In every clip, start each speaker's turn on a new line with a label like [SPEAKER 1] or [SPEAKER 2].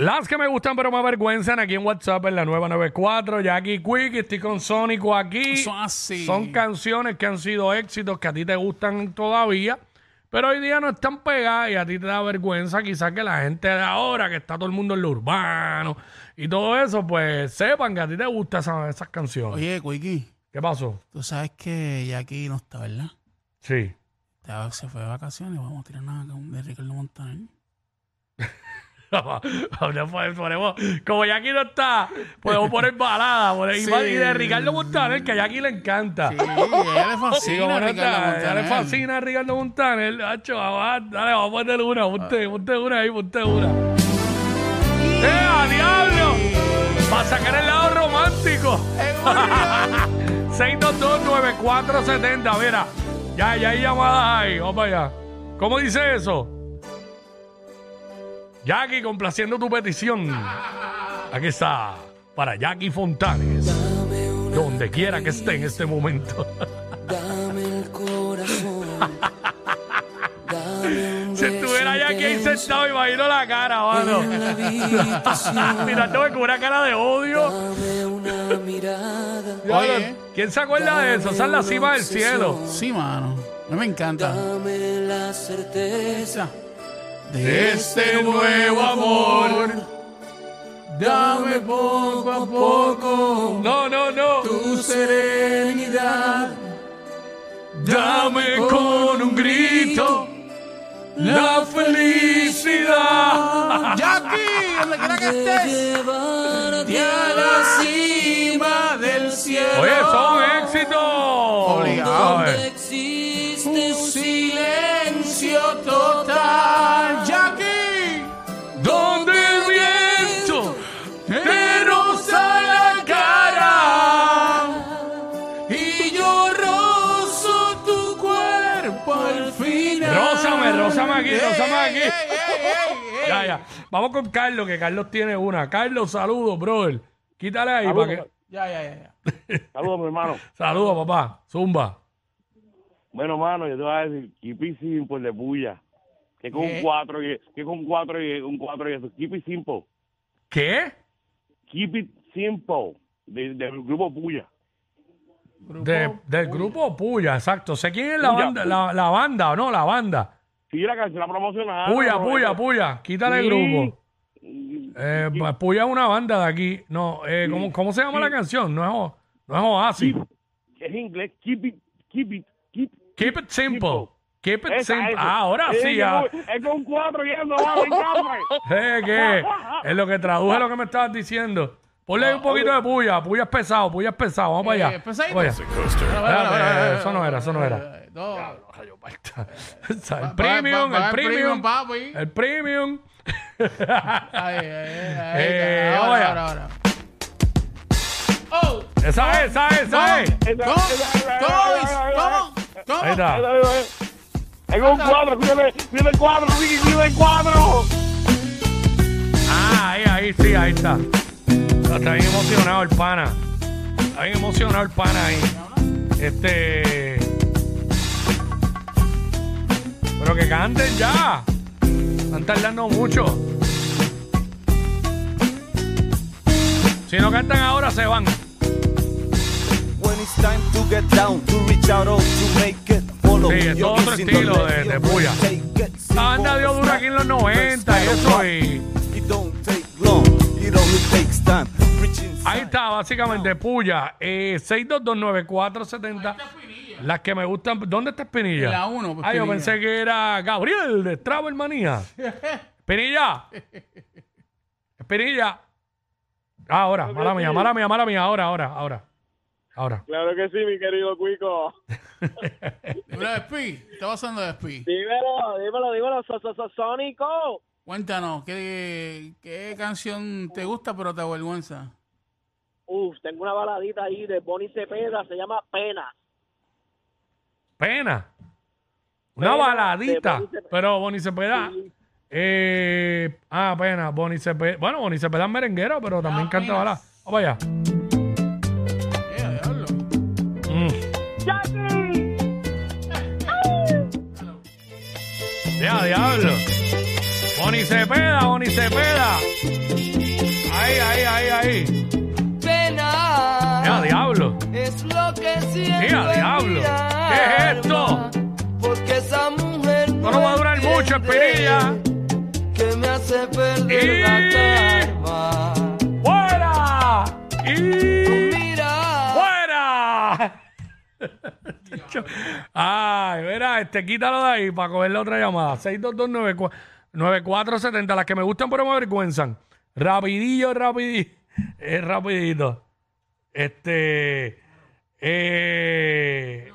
[SPEAKER 1] Las que me gustan pero me avergüenzan aquí en WhatsApp en la nueva 94. Jackie Quick, estoy con Sónico aquí.
[SPEAKER 2] Son así.
[SPEAKER 1] Son canciones que han sido éxitos que a ti te gustan todavía, pero hoy día no están pegadas y a ti te da vergüenza quizás que la gente de ahora, que está todo el mundo en lo urbano y todo eso, pues sepan que a ti te gustan esas, esas canciones.
[SPEAKER 2] Oye, Quickie,
[SPEAKER 1] ¿Qué pasó?
[SPEAKER 2] tú sabes que Jackie no está, ¿verdad?
[SPEAKER 1] Sí.
[SPEAKER 2] Ya Se fue de vacaciones, vamos a tirar nada de Ricardo Montaner.
[SPEAKER 1] Pues, ponemos, como Jackie no está, podemos poner balada poner- y
[SPEAKER 2] Sí.
[SPEAKER 1] va- y de Ricardo Montaner, que a Jackie le encanta.
[SPEAKER 2] Sí, ella le fascina Ricardo
[SPEAKER 1] a ella le fascina a Ricardo Montaner. Hacho, vamos, dale, vamos a ponerle una, ponte, ponte una ahí, ponte una. ¡Eh, diablo! Para sacar el lado romántico. 6229470, mira. Ya, ya hay llamadas ahí, vamos para allá. ¿Cómo dice eso? Jackie, complaciendo tu petición. Aquí está, para Jackie Fontanes. Donde quiera que esté en este momento.
[SPEAKER 3] Dame el corazón. Dame un
[SPEAKER 1] Si estuviera ya aquí
[SPEAKER 3] beso
[SPEAKER 1] sentado, imagino la cara, mano. Mirándome con una cara de odio.
[SPEAKER 3] Dame una mirada.
[SPEAKER 2] Oye.
[SPEAKER 1] ¿Quién se acuerda de eso? Esa es la cima del cielo.
[SPEAKER 2] Sí, mano. A mí me encanta.
[SPEAKER 3] Dame la certeza.
[SPEAKER 2] De
[SPEAKER 1] este nuevo amor.
[SPEAKER 2] Dame poco a poco
[SPEAKER 1] No, no, no.
[SPEAKER 2] tu serenidad.
[SPEAKER 1] Dame con un grito la felicidad.
[SPEAKER 2] Jackie, donde quiera que estés.
[SPEAKER 3] llevarte
[SPEAKER 2] a la cima del cielo.
[SPEAKER 1] Oye, son éxitos.
[SPEAKER 2] Obligado.
[SPEAKER 1] Aquí,
[SPEAKER 2] Ey,
[SPEAKER 1] rózame
[SPEAKER 2] ey,
[SPEAKER 1] aquí.
[SPEAKER 2] ey, ey, ey, ey.
[SPEAKER 1] Ya, ya. Vamos con Carlos, que Carlos tiene una. Carlos, saludos, brother. Quítale ahí para que.
[SPEAKER 2] Ya, ya, ya. ya.
[SPEAKER 4] Saludos, mi hermano.
[SPEAKER 1] Saludos, papá. Zumba.
[SPEAKER 4] Bueno, hermano, yo te voy a decir, keep it simple de bulla. Que con un 4 y que con un 4 y un 4 y eso. Keep it simple.
[SPEAKER 1] ¿Qué?
[SPEAKER 4] Keep it simple. De- del grupo Puya.
[SPEAKER 1] De- del grupo Puya, exacto. Sé quién es la
[SPEAKER 4] Puya,
[SPEAKER 1] banda,
[SPEAKER 4] Puya.
[SPEAKER 1] la, la banda, ¿o no? La banda.
[SPEAKER 4] Sí, la canción la promocionaron.
[SPEAKER 1] Puya. Puya, Puya. Quítale el grupo. Eh, pues, Puya es una banda de aquí. No, eh, ¿cómo, cómo se llama la canción? No es, O- no es Oasis.
[SPEAKER 4] Es inglés. Keep it, keep it, keep
[SPEAKER 1] Keep it simple. Keep it
[SPEAKER 4] Esa,
[SPEAKER 1] simple.
[SPEAKER 4] esa.
[SPEAKER 1] Ah, ahora
[SPEAKER 4] Es
[SPEAKER 1] sí,
[SPEAKER 4] que
[SPEAKER 1] ya.
[SPEAKER 4] Es con 4 y eso, va, me encanta.
[SPEAKER 1] Eh, ¿qué? Es lo que traduje lo que me estabas diciendo. Ponle ahí un poquito de puya. Puya es pesado, puya es pesado. Vamos para allá.
[SPEAKER 2] Eh, pesadito.
[SPEAKER 1] Vamos allá. Espérate, eso no era, eso no era.
[SPEAKER 2] Eh, no.
[SPEAKER 1] Rayo parta. O sea, El
[SPEAKER 2] Va-
[SPEAKER 1] premium,
[SPEAKER 2] va- va
[SPEAKER 1] el premium.
[SPEAKER 2] papi.
[SPEAKER 1] El premium.
[SPEAKER 2] Ay, ay,
[SPEAKER 1] Eh,
[SPEAKER 2] ahora,
[SPEAKER 1] vaya.
[SPEAKER 2] ahora, ahora. Oh,
[SPEAKER 1] Esa es, esa es, esa es. Ahí está.
[SPEAKER 4] con un 4, cuídate, cuídate el 4, Ricky, cuídate el 4.
[SPEAKER 1] Ah, ahí, ahí, sí, ahí está. Está bien emocionado el pana. Está bien emocionado el pana ahí. Este. Pero que canten ya. Están tardando mucho. Si no cantan ahora, se van.
[SPEAKER 5] When it's time to get down, to reach out or to make it, follow
[SPEAKER 1] Sí, es
[SPEAKER 5] your
[SPEAKER 1] otro estilo de- de
[SPEAKER 5] it
[SPEAKER 1] La banda dio dura aquí en los 90 y eso. Y
[SPEAKER 5] time.
[SPEAKER 1] Ahí está, básicamente, Puya. Eh, 6229470. Las que me gustan. ¿Dónde está Espinilla?
[SPEAKER 2] La uno, pues,
[SPEAKER 1] Ah, yo pensé que era Gabriel de Travel Manía. Espinilla. Espinilla. Ah, ahora, mala mía, mala mía, mala mía. Ahora, ahora, ahora. Ahora.
[SPEAKER 4] Claro que sí, mi querido Cuico.
[SPEAKER 2] Dímelo Spi. ¿Qué está pasando de Spi?
[SPEAKER 4] Dímelo, dímelo, dímelo, so, so, so, Sónico.
[SPEAKER 2] Cuéntanos, ¿qué, ¿qué canción te gusta pero te avergüenza?
[SPEAKER 6] Uf, tengo una baladita ahí de Bonnie Cepeda, se llama Pena.
[SPEAKER 1] Pena. Una
[SPEAKER 6] Pena
[SPEAKER 1] baladita.
[SPEAKER 6] de Bonnie Cepeda.
[SPEAKER 1] Pero Bonnie Cepeda.
[SPEAKER 6] Sí.
[SPEAKER 1] Eh, ah, pena. Bonnie Cepeda. Bueno, Bonnie Cepeda es merenguero, pero también
[SPEAKER 2] Ah,
[SPEAKER 1] canta
[SPEAKER 2] mira.
[SPEAKER 1] balada. Vamos allá.
[SPEAKER 2] Eh, diablo.
[SPEAKER 1] Mm. Ya, diablo. Bonnie Cepeda, Bonnie Cepeda. Ahí, ahí, ahí, ahí.
[SPEAKER 3] Pena
[SPEAKER 1] Ya, diablo.
[SPEAKER 3] es lo que siento.
[SPEAKER 1] Mira,
[SPEAKER 3] en
[SPEAKER 1] diablo. ¿Qué es esto?
[SPEAKER 3] Porque esa mujer
[SPEAKER 1] Esto no va a durar mucho, Espinilla.
[SPEAKER 3] Que me hace perder
[SPEAKER 1] Y-
[SPEAKER 3] la calma.
[SPEAKER 1] ¡Fuera! ¡Y
[SPEAKER 3] Mira.
[SPEAKER 1] fuera! Ay, verá, este, quítalo de ahí para coger la otra llamada. 622-9470. Las que me gustan pero me avergüenzan. Rapidillo, rapidillo. Es rapidito. Este. Eh.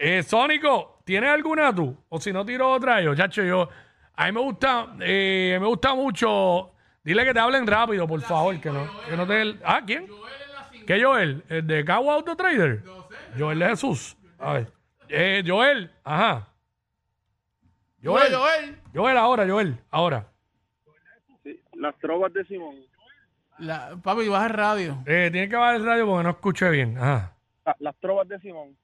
[SPEAKER 1] Eh, Sónico, ¿tienes alguna tú? O si no, tiro otra yo. Chacho, yo. A mí me gusta, eh, me gusta mucho. Dile que te hablen rápido, por favor. Que no, que no te. Ah, ¿quién? ¿Qué Joel? ¿El de Cagua Auto Trader? Joel de Jesús. A ver. Eh, Joel, ajá. Joel,
[SPEAKER 2] Joel,
[SPEAKER 1] Joel, ahora, Joel, ahora.
[SPEAKER 6] Las trovas de Simón.
[SPEAKER 2] La, papi, baja el radio.
[SPEAKER 1] Eh, tiene que bajar el radio porque no escuché bien. Ajá.
[SPEAKER 6] Ah, Las trovas de Simón.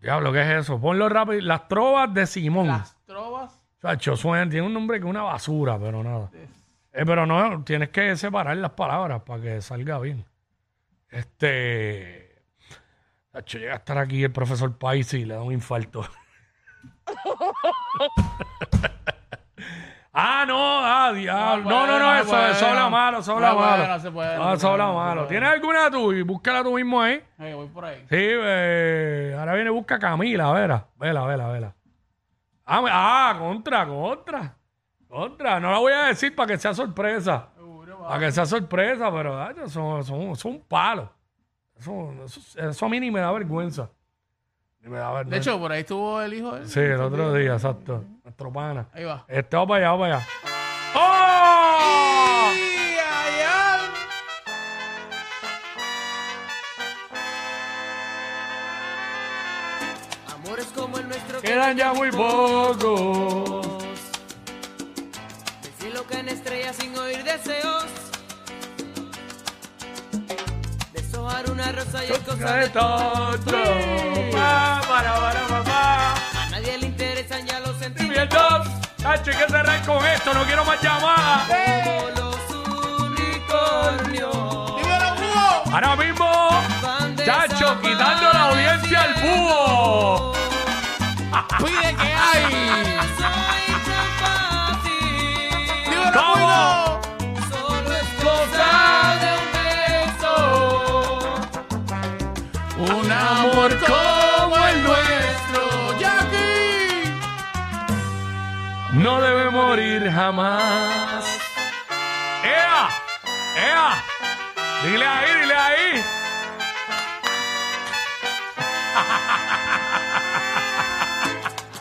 [SPEAKER 1] Diablo, ¿qué es eso? Ponlo rápido. Las trovas de Simón.
[SPEAKER 2] Las trovas.
[SPEAKER 1] Chacho, suena, tiene un nombre que es una basura, pero nada. Eh, pero no, tienes que separar las palabras para que salga bien. Este. Chacho, llega a estar aquí el profesor Paisi y le da un infarto. ah, no, ah, diablo. No, no, no,
[SPEAKER 2] No
[SPEAKER 1] eso, eso habla malo, eso habla malo.
[SPEAKER 2] no se puede,
[SPEAKER 1] No,
[SPEAKER 2] no
[SPEAKER 1] eso habla malo. ¿Tienes alguna tú? Y búscala tú mismo ahí.
[SPEAKER 2] Eh, voy por ahí.
[SPEAKER 1] Sí, eh, ahora viene busca a Camila, vera, vela, vela, vela. Ah, me- ah, contra, contra. Contra, no la voy a decir para que sea sorpresa. Para que sea sorpresa, pero ay, eso- eso es un palo. Eso, eso, eso a mí ni me da vergüenza. Ni me da vergüenza.
[SPEAKER 2] De hecho, por ahí estuvo el hijo de él.
[SPEAKER 1] sí, el otro día, exacto. Nuestro pana.
[SPEAKER 2] Ahí va.
[SPEAKER 1] Este, vamos para allá, vamos para allá. ¡Oh!
[SPEAKER 3] Amores como el nuestro que
[SPEAKER 1] Quedan ya muy pocos.
[SPEAKER 3] Del cielo caen estrellas sin oír deseos. Una rosa y es cosa
[SPEAKER 1] De tonto. Pa, para, para, pa, pa.
[SPEAKER 3] A nadie le interesan ya los sentimientos.
[SPEAKER 1] Hay que cerrar con esto. No quiero más llamadas.
[SPEAKER 3] Como los unicornios.
[SPEAKER 1] Ahora mismo,
[SPEAKER 3] van de
[SPEAKER 1] Chacho, quitando la audiencia al búho.
[SPEAKER 2] ¡Cuide que hay! Amor como el nuestro, Jackie.
[SPEAKER 1] No debe morir jamás. ¡Ea! ¡Ea! Dile ahí, dile ahí.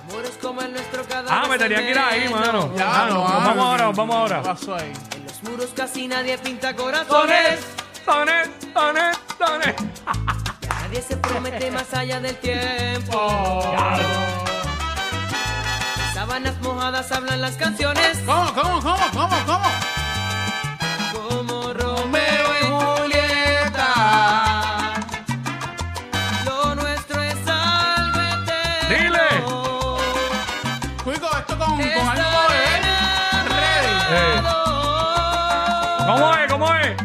[SPEAKER 3] Amores como el nuestro cada
[SPEAKER 1] Ah, me tenía que ir ahí, mano.
[SPEAKER 2] Ya,
[SPEAKER 1] Ah, no,
[SPEAKER 2] no,
[SPEAKER 1] vamos
[SPEAKER 2] ah,
[SPEAKER 1] ahora, vamos
[SPEAKER 2] ¿Qué
[SPEAKER 1] ahora.
[SPEAKER 2] pasó ahí?
[SPEAKER 3] En los muros casi nadie pinta corazones. Promete más allá del tiempo. Sábanas mojadas hablan las canciones.
[SPEAKER 2] ¿Cómo, cómo, cómo, cómo, cómo?
[SPEAKER 3] Como Romeo y Julieta. Lo nuestro es algo eterno.
[SPEAKER 1] Dile.
[SPEAKER 2] Cuico, esto con, con algo de.
[SPEAKER 1] Eh.
[SPEAKER 3] enamorado
[SPEAKER 1] ¿Cómo es? ¿Cómo es?